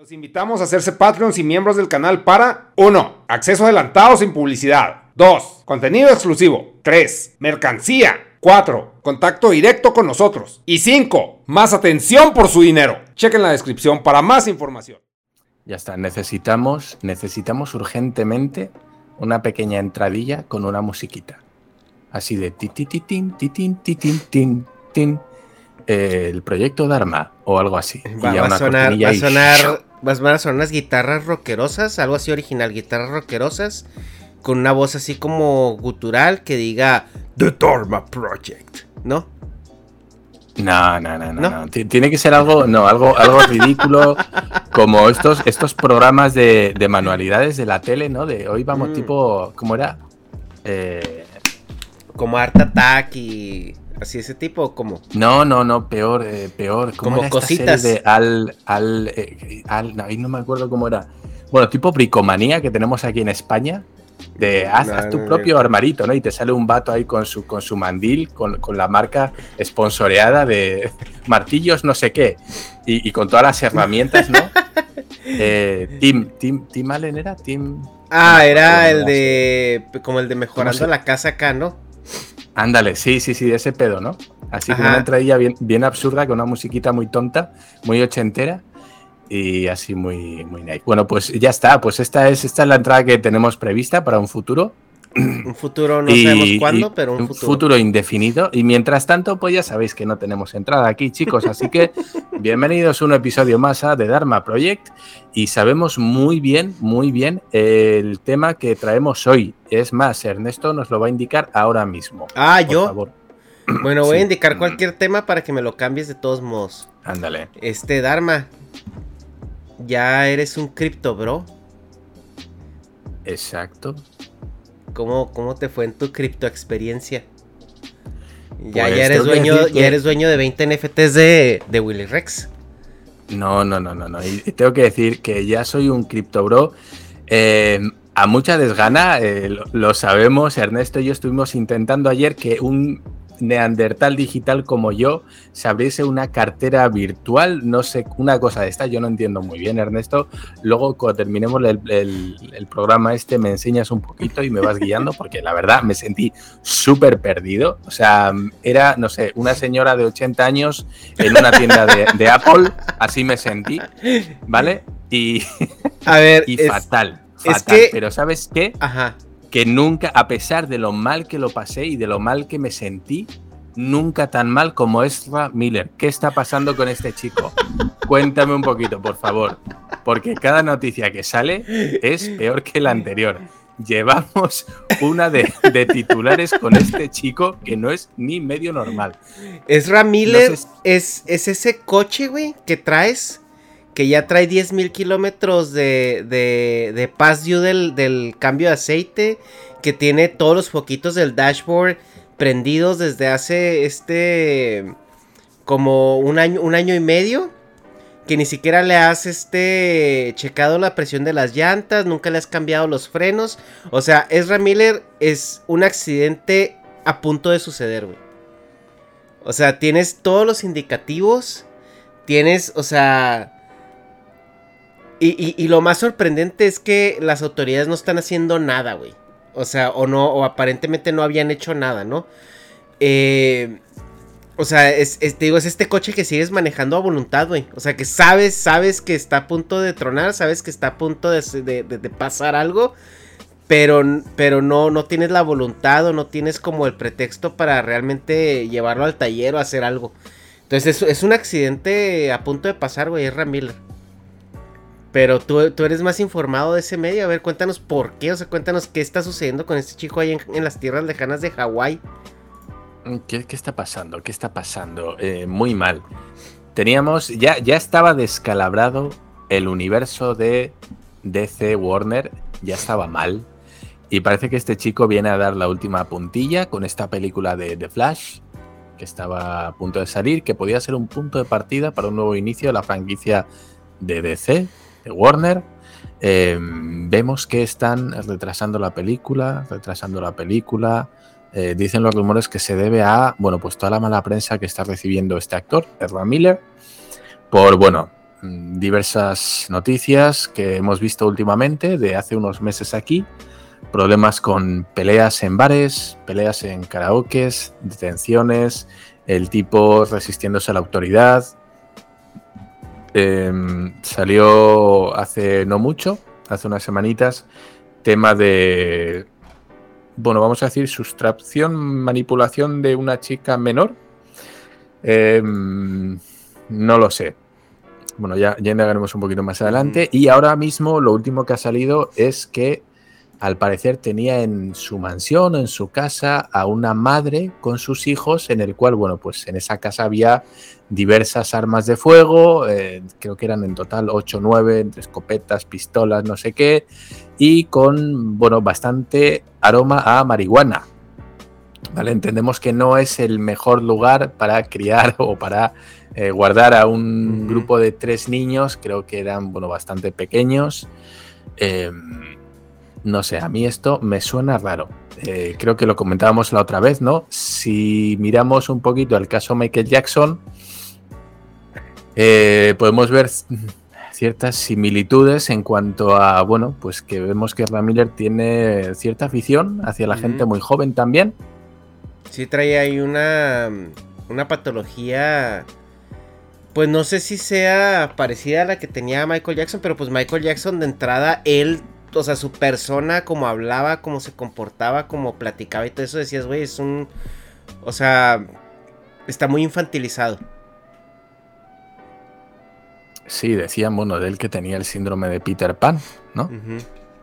Los invitamos a hacerse Patreons y miembros del canal para 1. Acceso adelantado sin publicidad. 2. Contenido exclusivo. 3. Mercancía. 4. Contacto directo con nosotros. Y 5. Más atención por su dinero. Chequen la descripción para más información. Ya está, necesitamos, necesitamos urgentemente una pequeña entradilla con una musiquita. Así de ti ti ti tin ti tin ti tin tin tin el proyecto Dharma o algo así. Va, va a sonar, va a sonar, van a sonar unas guitarras rockerosas, algo así original, guitarras rockerosas, con una voz así como gutural que diga The Dharma Project, ¿no? No, no, no, no, Tiene que ser algo, no, algo, algo ridículo, como estos, estos programas de, de, manualidades de la tele, ¿no? De hoy vamos mm. tipo, ¿cómo era? Eh... Como Art Attack y así ese tipo, como. No, no, no, peor, eh, peor. como cositas de al, al, eh, al, no, ahí no me acuerdo cómo era. Bueno, tipo bricomanía que tenemos aquí en España de haz, tu propio armarito, ¿no? Y te sale un vato ahí con su, con su mandil, con, la marca sponsoreada de martillos no sé qué, y, con todas las herramientas, ¿no? eh, Tim, Tim, Tim Allen era Tim... Ah, era el de... como el de mejorando la casa acá, ¿no? Ándale, sí, sí, sí, de ese pedo, ¿no? Así que una entradilla bien, bien absurda, con una musiquita muy tonta, muy ochentera, y así muy, muy nice. Bueno, pues ya está, pues esta es, esta es la entrada que tenemos prevista para un futuro. Un futuro no sabemos cuándo, pero un futuro. futuro indefinido. Y mientras tanto, pues ya sabéis que no tenemos entrada aquí, chicos. Así que bienvenidos a un episodio más a The Dharma Project. Y sabemos muy bien, muy bien el tema que traemos hoy. Es más, Ernesto nos lo va a indicar ahora mismo. Ah, yo. Bueno, voy a indicar cualquier tema para que me lo cambies de todos modos. Ándale. Este, Dharma, ya eres un cripto, bro. Exacto. ¿Cómo, ¿Cómo te fue en tu cripto experiencia? Ya, pues, ya, eres dueño, ya eres dueño de 20 NFTs de, de Willy Rex. No, no, no, no, no. Y tengo que decir que ya soy un cripto bro. Eh, a mucha desgana, eh, lo, sabemos, Ernesto y yo estuvimos intentando ayer que un neandertal digital como yo se abriese una cartera virtual, no sé, una cosa de esta, yo no entiendo muy bien, Ernesto. Luego, cuando terminemos el, programa este, me enseñas un poquito y me vas guiando, porque la verdad me sentí súper perdido. O sea, era, no sé, una señora de 80 años en una tienda de, Apple, así me sentí, ¿vale? Y, a ver, y fatal. Fatal, pero ¿sabes qué? Ajá que nunca, a pesar de lo mal que lo pasé y de lo mal que me sentí, nunca tan mal como Ezra Miller. ¿Qué está pasando con este chico? Cuéntame un poquito, por favor, porque cada noticia que sale es peor que la anterior. Llevamos una de, titulares con este chico que no es ni medio normal. Ezra Miller es, es ese coche, güey, que traes que ya trae 10.000 kilómetros de, de, de del, del, cambio de aceite, que tiene todos los foquitos del dashboard prendidos desde hace este como un año, un año y medio, que ni siquiera le has este checado la presión de las llantas, nunca le has cambiado los frenos, o sea, Ezra Miller es un accidente a punto de suceder, güey. O sea, tienes todos los indicativos, tienes, o sea, y, lo más sorprendente es que las autoridades no están haciendo nada, güey. O sea, o no, o aparentemente no habían hecho nada, ¿no? Eh, o sea, es, digo, es este coche que sigues manejando a voluntad, güey. O sea, que sabes, sabes que está a punto de tronar, sabes que está a punto de, pasar algo, pero, pero no, no tienes la voluntad o no tienes como el pretexto para realmente llevarlo al taller o hacer algo. Entonces, es, es un accidente a punto de pasar, güey, es Ramiller. Pero tú, eres más informado de ese medio. A ver, cuéntanos por qué. O sea, cuéntanos qué está sucediendo con este chico ahí en, las tierras lejanas de Hawái. Mm, ¿Qué, está pasando? ¿Qué está pasando? Eh, muy mal. Teníamos, ya, ya estaba descalabrado el universo de DC Warner. Ya estaba mal. Y parece que este chico viene a dar la última puntilla con esta película de The Flash, que estaba a punto de salir, que podía ser un punto de partida para un nuevo inicio de la franquicia de DC de Warner. Em, vemos que están retrasando la película, retrasando la película. Eh, dicen los rumores que se debe a, bueno, pues toda la mala prensa que está recibiendo este actor, Ezra Miller, por, bueno, diversas noticias que hemos visto últimamente de hace unos meses aquí. Problemas con peleas en bares, peleas en karaokes, detenciones, el tipo resistiéndose a la autoridad. Em, salió hace no mucho, hace unas semanitas, tema de, bueno, vamos a decir, sustracción, manipulación de una chica menor. Em, no lo sé. Bueno, ya, ya indagaremos un poquito más adelante. Y ahora mismo lo último que ha salido es que al parecer tenía en su mansión, en su casa, a una madre con sus hijos, en el cual, bueno, pues en esa casa había diversas armas de fuego, eh, creo que eran en total 8 o 9, entre escopetas, pistolas, no sé qué, y con, bueno, bastante aroma a marihuana. ¿Vale? Entendemos que no es el mejor lugar para criar o para eh, guardar a un grupo de tres niños, creo que eran, bueno, bastante pequeños. Em, no sé, a mí esto me suena raro. Eh, creo que lo comentábamos la otra vez, ¿no? Si miramos un poquito el caso Michael Jackson, eh, podemos ver ciertas similitudes en cuanto a, bueno, pues que vemos que Ramiller tiene cierta afición hacia la gente muy joven también. Sí, trae ahí una, una patología, pues no sé si sea parecida a la que tenía Michael Jackson, pero pues Michael Jackson de entrada, él o sea, su persona, como hablaba, cómo se comportaba, cómo platicaba y todo eso, decías, güey, es un, o sea, está muy infantilizado. Sí, decían, bueno, de él que tenía el síndrome de Peter Pan, ¿no?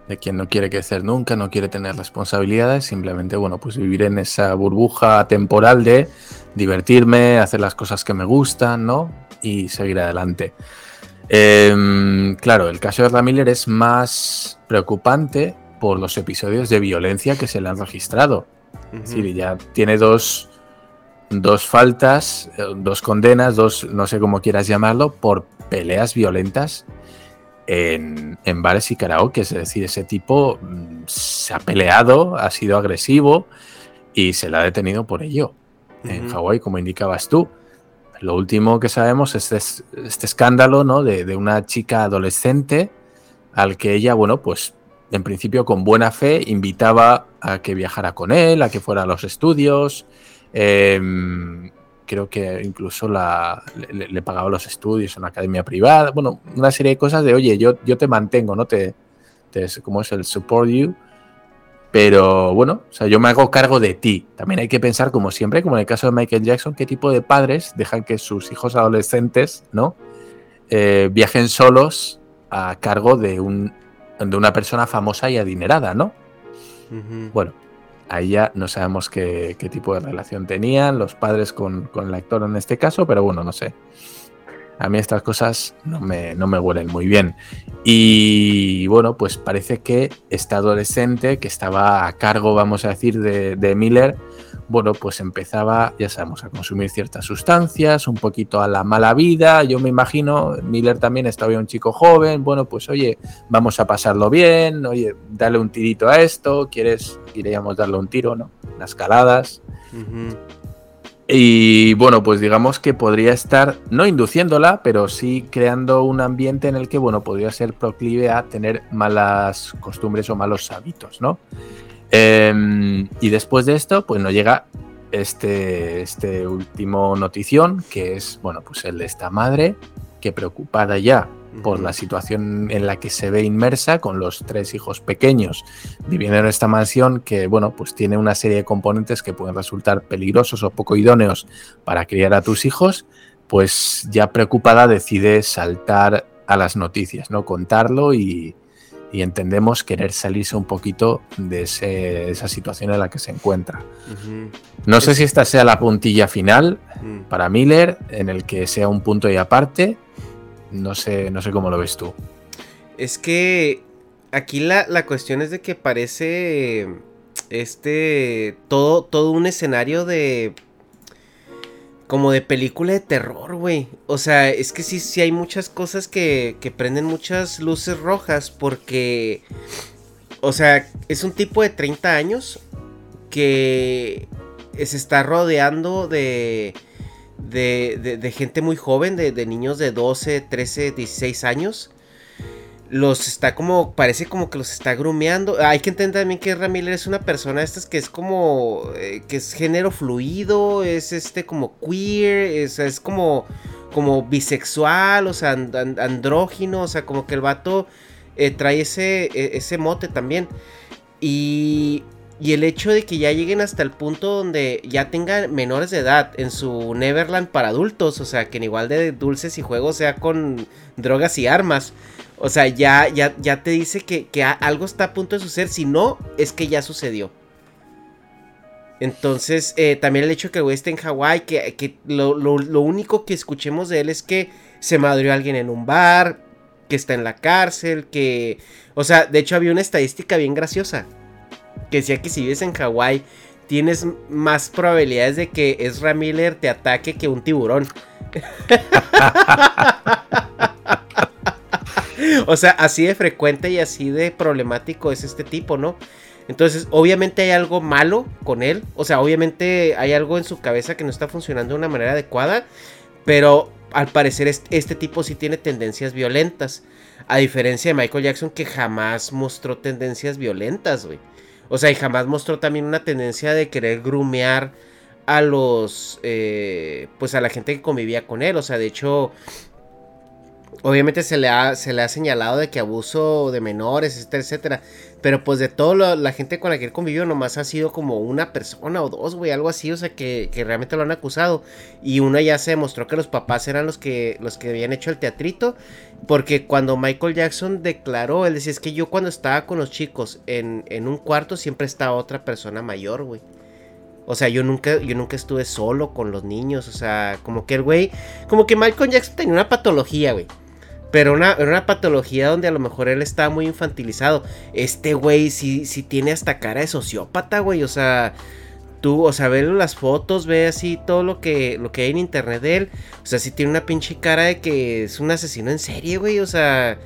De quien no quiere crecer nunca, no quiere tener responsabilidades, simplemente, bueno, pues vivir en esa burbuja temporal de divertirme, hacer las cosas que me gustan, ¿no? Y seguir adelante. Em, claro, el caso de Ramiller es más preocupante por los episodios de violencia que se le han registrado. Es decir, ya tiene dos, dos faltas, eh, dos condenas, dos, no sé cómo quieras llamarlo, por peleas violentas en, bares y karaoke. Es decir, ese tipo mm, se ha peleado, ha sido agresivo y se le ha detenido por ello. En Hawái, como indicabas tú. Lo último que sabemos es este, escándalo ¿no? de, una chica adolescente al que ella, bueno, pues en principio con buena fe invitaba a que viajara con él, a que fuera a los estudios. Em, creo que incluso la, le, pagaba los estudios en una academia privada. Bueno, una serie de cosas de, oye, yo, yo te mantengo, ¿no? Te, te, ¿Cómo es el support you? Pero bueno, o sea, yo me hago cargo de ti. También hay que pensar, como siempre, como en el caso de Michael Jackson, qué tipo de padres dejan que sus hijos adolescentes, ¿no? Eh, viajen solos a cargo de, un, de una persona famosa y adinerada, ¿no? Bueno, ahí ya no sabemos qué, tipo de relación tenían los padres con, con el actor en este caso, pero bueno, no sé a mí estas cosas no me, no me huelen muy bien. Y bueno, pues parece que este adolescente que estaba a cargo, vamos a decir, de, Miller, bueno, pues empezaba, ya sabemos, a consumir ciertas sustancias, un poquito a la mala vida. Yo me imagino, Miller también estaba un chico joven, bueno, pues oye, vamos a pasarlo bien, oye, dale un tirito a esto, ¿quieres? Iríamos darle un tiro, ¿no? Las caladas. Y bueno, pues digamos que podría estar, no induciéndola, pero sí creando un ambiente en el que, bueno, podría ser proclive a tener malas costumbres o malos hábitos, ¿no? Em, y después de esto, pues nos llega este, este último notición, que es, bueno, pues el de esta madre, que preocupada ya por la situación en la que se ve inmersa con los tres hijos pequeños viviendo en esta mansión que, bueno, pues tiene una serie de componentes que pueden resultar peligrosos o poco idóneos para criar a tus hijos, pues ya preocupada decide saltar a las noticias, ¿no? Contarlo y, entendemos querer salirse un poquito de esa situación en la que se encuentra. No sé si esta sea la puntilla final mm. para Miller, en el que sea un punto y aparte, no sé, no sé cómo lo ves tú. Es que aquí la, cuestión es de que parece este todo todo un escenario de como de película de terror, güey. O sea, es que sí, sí hay muchas cosas que, que prenden muchas luces rojas porque, o sea, es un tipo de 30 años que se está rodeando de de, de, gente muy joven, de, de, niños de 12, 13, 16 años. Los está como, parece como que los está grumeando. Hay que entender también que Ramírez es una persona estas que es como, eh, que es género fluido, es este como queer, es, es como, como bisexual, o sea, andrógino, o sea, como que el vato eh, trae ese, e, ese mote también. Y y el hecho de que ya lleguen hasta el punto donde ya tengan menores de edad en su Neverland para adultos, o sea, que en igual de dulces y juegos sea con drogas y armas. O sea, ya, ya, ya te dice que, algo está a punto de suceder. Si no, es que ya sucedió. Entonces, eh, también el hecho de que el güey esté en Hawái, que, lo, lo, único que escuchemos de él es que se madrió alguien en un bar, que está en la cárcel, que... O sea, de hecho había una estadística bien graciosa que decía que si vives en Hawái tienes más probabilidades de que Ezra Miller te ataque que un tiburón. o sea, así de frecuente y así de problemático es este tipo, ¿no? Entonces, obviamente hay algo malo con él. O sea, obviamente hay algo en su cabeza que no está funcionando de una manera adecuada. Pero al parecer este tipo sí tiene tendencias violentas. A diferencia de Michael Jackson que jamás mostró tendencias violentas, güey. O sea, y jamás mostró también una tendencia de querer grumear a los, eh, pues a la gente que convivía con él. O sea, de hecho, obviamente se le ha, se le ha señalado de que abuso de menores, etcétera, etcétera. Pero pues de toda la gente con la que él convivió, nomás ha sido como una persona o dos, güey, algo así, o sea, que, que, realmente lo han acusado. Y uno ya se demostró que los papás eran los que, los que habían hecho el teatrito. Porque cuando Michael Jackson declaró, él decía, es que yo cuando estaba con los chicos en, en un cuarto siempre estaba otra persona mayor, güey. O sea, yo nunca, yo nunca estuve solo con los niños. O sea, como que el güey, como que Michael Jackson tenía una patología, güey. Pero una, una patología donde a lo mejor él estaba muy infantilizado. Este güey sí, sí tiene hasta cara de sociópata, güey. O sea, tú, o sea, ve las fotos, ve así todo lo que, lo que hay en internet de él. O sea, sí tiene una pinche cara de que es un asesino en serie, güey. O sea,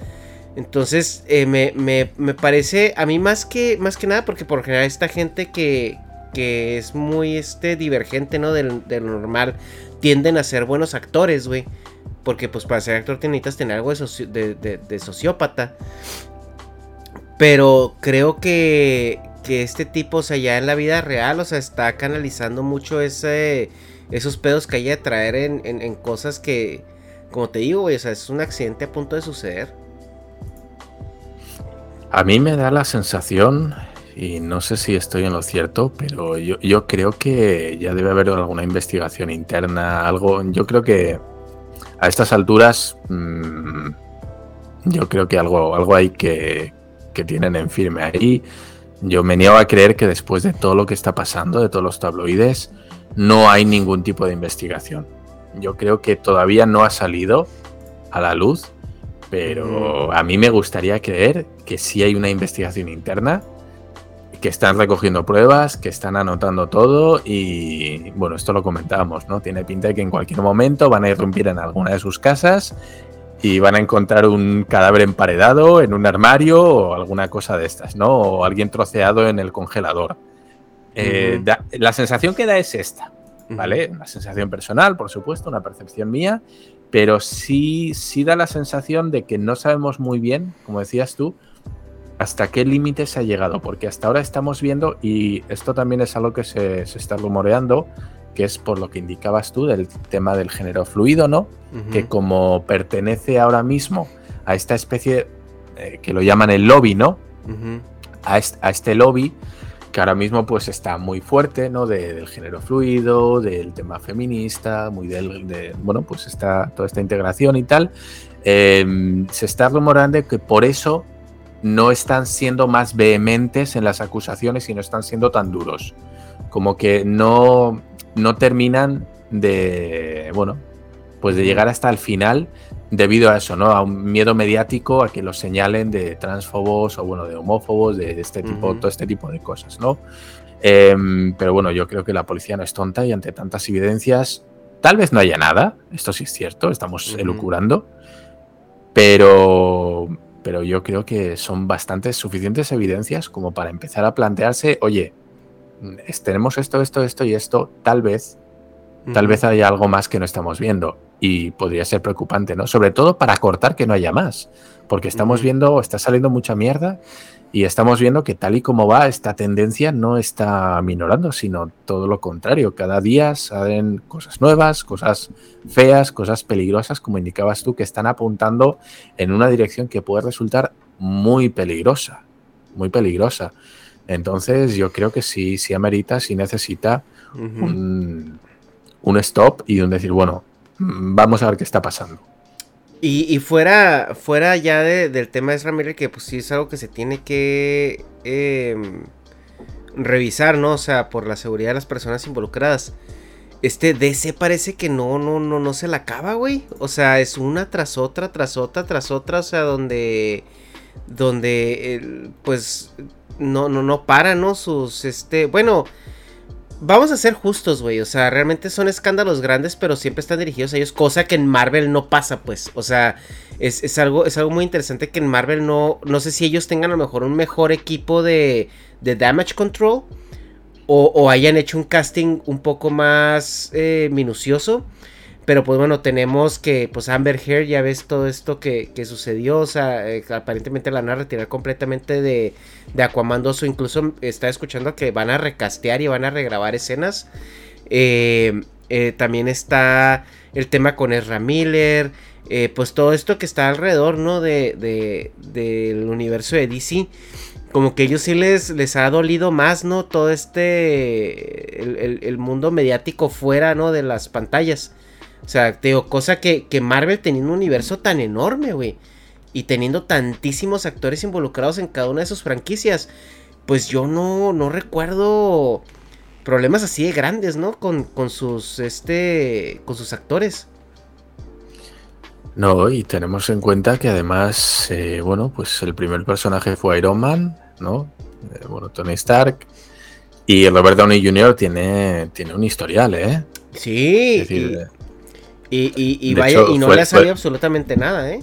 entonces eh, me, me, me, parece a mí más que, más que nada porque por general esta gente que, que es muy este, divergente, ¿no? Del, del normal, tienden a ser buenos actores, güey. Porque pues para ser actor necesitas tener algo de, sociópata. Pero creo que, que este tipo, o sea, ya en la vida real, o sea, está canalizando mucho ese, esos pedos que hay de traer en, cosas que, como te digo, o sea, es un accidente a punto de suceder. A mí me da la sensación, y no sé si estoy en lo cierto, pero yo, yo creo que ya debe haber alguna investigación interna, algo, yo creo que a estas alturas mm, yo creo que algo, algo hay que, que tienen en firme ahí. Yo me niego a creer que después de todo lo que está pasando, de todos los tabloides, no hay ningún tipo de investigación. Yo creo que todavía no ha salido a la luz, pero a mí me gustaría creer que sí hay una investigación interna que están recogiendo pruebas, que están anotando todo y bueno, esto lo comentábamos, ¿no? Tiene pinta de que en cualquier momento van a irrumpir en alguna de sus casas y van a encontrar un cadáver emparedado en un armario o alguna cosa de estas, ¿no? O alguien troceado en el congelador. Eh, la sensación que da es esta, ¿vale? Una sensación personal, por supuesto, una percepción mía, pero sí, sí da la sensación de que no sabemos muy bien, como decías tú, hasta qué límite se ha llegado, porque hasta ahora estamos viendo, y esto también es algo que se, está rumoreando, que es por lo que indicabas tú del tema del género fluido, ¿no? Que como pertenece ahora mismo a esta especie eh, que lo llaman el lobby, ¿no? a, este, lobby que ahora mismo pues está muy fuerte, ¿no? del género fluido, del tema feminista, muy del, de, bueno, pues está toda esta integración y tal. Em, se está rumorando que por eso no están siendo más vehementes en las acusaciones y no están siendo tan duros. Como que no, no terminan de, bueno, pues de llegar hasta el final debido a eso, ¿no? A un miedo mediático a que los señalen de transfobos o, bueno, de homófobos, de este tipo, todo este tipo de cosas, ¿no? Em, pero bueno, yo creo que la policía no es tonta y ante tantas evidencias, tal vez no haya nada, esto sí es cierto, estamos elucurando, pero pero yo creo que son bastantes, suficientes evidencias como para empezar a plantearse, oye, tenemos esto, esto, esto y esto, tal vez Tal vez haya algo más que no estamos viendo y podría ser preocupante, ¿no? Sobre todo para cortar que no haya más, porque estamos viendo, está saliendo mucha mierda y estamos viendo que tal y como va esta tendencia no está minorando, sino todo lo contrario. Cada día salen cosas nuevas, cosas feas, cosas peligrosas, como indicabas tú, que están apuntando en una dirección que puede resultar muy peligrosa, muy peligrosa. Entonces yo creo que sí, sí amerita, sí necesita un, stop y un decir, bueno, vamos a ver qué está pasando. Y, fuera, fuera ya del tema de Ramírez, que pues sí es algo que se tiene que em, revisar, ¿no? O sea, por la seguridad de las personas involucradas. Este DC parece que no, no, no, no se la acaba, güey. O sea, es una tras otra, tras otra, tras otra. O sea, donde. Donde. pues. No, no, no para, ¿no? Sus. Este. Bueno vamos a ser justos, güey. O sea, realmente son escándalos grandes, pero siempre están dirigidos a ellos, cosa que en Marvel no pasa, pues. O sea, es, algo, es algo muy interesante que en Marvel no. No sé si ellos tengan a lo mejor un mejor equipo de, de damage control. O, hayan hecho un casting un poco más eh, minucioso. Pero pues bueno, tenemos que, pues Amber Heard, ya ves todo esto que, sucedió. O sea, eh, aparentemente la van a retirar completamente de, de Aquaman 2. O incluso está escuchando que van a recastear y van a regrabar escenas. Eh, eh, también está el tema con Ezra Miller. pues todo esto que está alrededor, ¿no? De, del universo de DC. Como que ellos sí les, les ha dolido más, ¿no? Todo este. El, el mundo mediático fuera, ¿no? De las pantallas. O sea, te digo, cosa que, Marvel teniendo un universo tan enorme, güey. Y teniendo tantísimos actores involucrados en cada una de sus franquicias. Pues yo no, no recuerdo problemas así de grandes, ¿no? Con, sus, este, con sus actores. No, y tenemos en cuenta que además, eh, bueno, pues el primer personaje fue Iron Man, ¿no? Eh, bueno, Tony Stark. Y Robert Downey Jr. tiene, tiene un historial, ¿eh? Sí. Y, vaya, y no le ha salido absolutamente nada, ¿eh?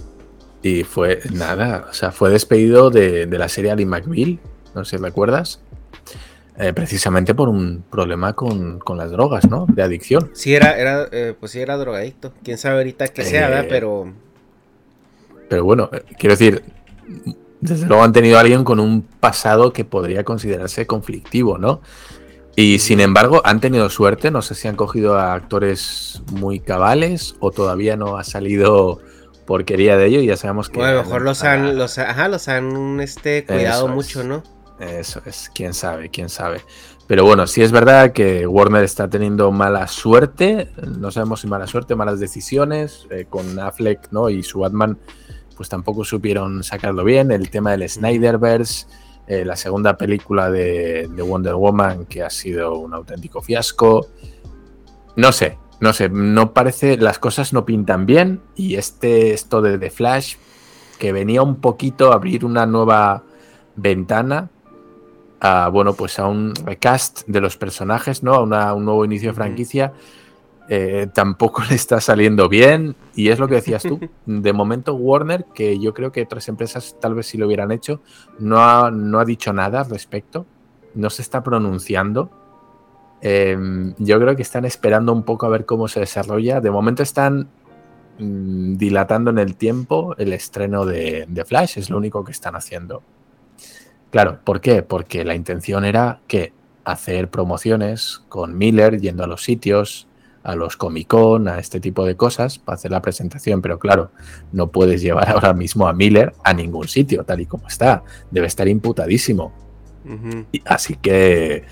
Y fue nada, o sea, fue despedido de, la serie Ali McBeal, no sé si recuerdas. Eh, precisamente por un problema con, las drogas, ¿no? De adicción. Sí, era, era eh, pues sí, era drogadicto. Quién sabe ahorita que sea, ¿verdad? Eh, pero. Pero bueno, quiero decir, desde luego han tenido a alguien con un pasado que podría considerarse conflictivo, ¿no? Y sin embargo, han tenido suerte, no sé si han cogido a actores muy cabales o todavía no ha salido porquería de ello. Y ya sabemos que... a lo mejor los han, los, ajá, los han este, cuidado mucho, ¿no? Eso es, quién sabe, quién sabe. Pero bueno, sí es verdad que Warner está teniendo mala suerte, no sabemos si mala suerte, malas decisiones, eh, con Affleck ¿no? y su Batman pues tampoco supieron sacarlo bien, el tema del Snyderverse eh, la segunda película de, Wonder Woman que ha sido un auténtico fiasco. No sé, no sé, no parece, las cosas no pintan bien y este, esto de The Flash, que venía un poquito a abrir una nueva ventana a, bueno, pues a un recast de los personajes, ¿no? A un nuevo inicio de franquicia. Eh, tampoco le está saliendo bien. Y es lo que decías tú. De momento, Warner, que yo creo que otras empresas tal vez sí lo hubieran hecho, no ha, no ha dicho nada al respecto. No se está pronunciando. Em, yo creo que están esperando un poco a ver cómo se desarrolla. De momento están mm, dilatando en el tiempo el estreno de, de Flash. Es lo único que están haciendo. Claro, ¿por qué? Porque la intención era que hacer promociones con Miller yendo a los sitios, a los Comic Con, a este tipo de cosas para hacer la presentación, pero claro, no puedes llevar ahora mismo a Miller a ningún sitio, tal y como está. Debe estar imputadísimo. así que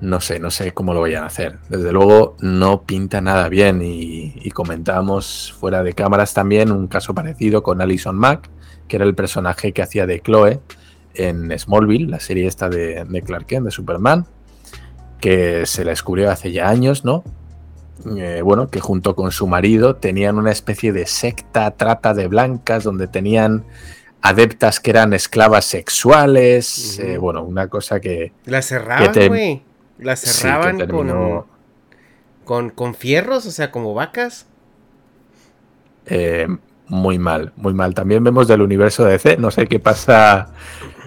no sé, no sé cómo lo vayan a hacer. Desde luego no pinta nada bien y, y comentábamos fuera de cámaras también un caso parecido con Alison Mack, que era el personaje que hacía de Chloe en Smallville, la serie esta de, de Clark Kent, de Superman, que se la descubrió hace ya años, ¿no? Eh, bueno, que junto con su marido tenían una especie de secta trata de blancas donde tenían adeptas que eran esclavas sexuales, eh, bueno, una cosa que... La cerraban, güey. La cerraban con, con, fierros, o sea, como vacas. Eh, muy mal, muy mal. También vemos del universo de DC, no sé qué pasa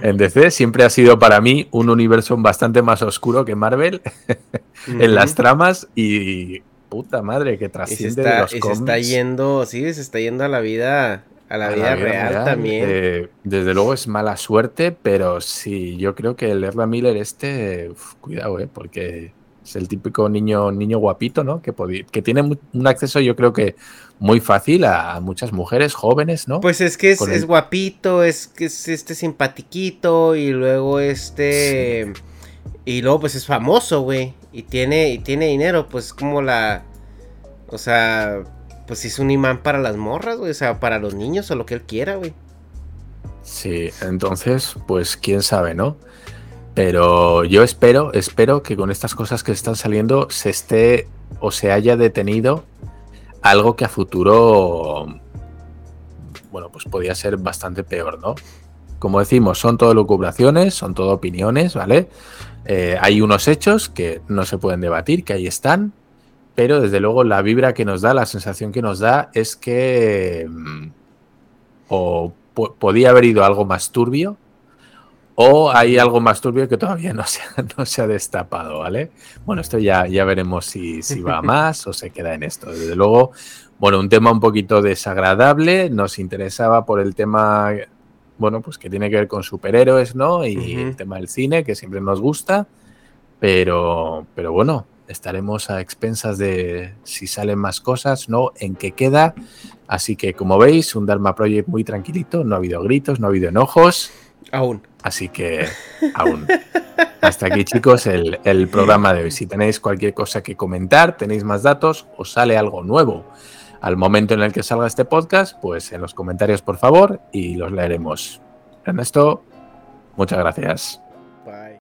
en DC, siempre ha sido para mí un universo bastante más oscuro que Marvel en las tramas y puta madre que Y se trasciende está, de los y se está cómics yendo, sí, se está yendo a la vida, a la a vida real, también. Eh, desde luego es mala suerte, pero sí, yo creo que el Ezra Miller este, uf, cuidado, eh, porque es el típico niño, niño guapito, ¿no? Que, que tiene un acceso, yo creo que muy fácil a, a muchas mujeres jóvenes, ¿no? Pues es que es, Con es el- guapito, es que es este simpatiquito y luego este y luego pues es famoso, güey, y tiene y tiene dinero, pues como la o sea, pues es un imán para las morras, güey, o sea, para los niños o lo que él quiera, güey. Sí, entonces, pues quién sabe, ¿no? Pero yo espero, espero que con estas cosas que están saliendo se esté o se haya detenido algo que a futuro, bueno, pues podía ser bastante peor, ¿no? Como decimos, son todo lucubraciones, son todo opiniones, ¿vale? Eh, hay unos hechos que no se pueden debatir, que ahí están, pero desde luego la vibra que nos da, la sensación que nos da es que mm, o po- podía haber ido algo más turbio o hay algo más turbio que todavía no se ha, no se ha destapado, ¿vale? Bueno, esto ya, ya veremos si, si va más o se queda en esto. Desde luego, bueno, un tema un poquito desagradable, nos interesaba por el tema, bueno, pues que tiene que ver con superhéroes, ¿no? Y el tema del cine, que siempre nos gusta, pero, pero bueno, estaremos a expensas de si salen más cosas, ¿no? En qué queda. Así que, como veis, un Dharma Project muy tranquilito, no ha habido gritos, no ha habido enojos. Aún. Así que aún. Hasta aquí, chicos, el, el programa de hoy. Si tenéis cualquier cosa que comentar, tenéis más datos o sale algo nuevo al momento en el que salga este podcast, pues en los comentarios, por favor, y los leeremos. Ernesto, muchas gracias.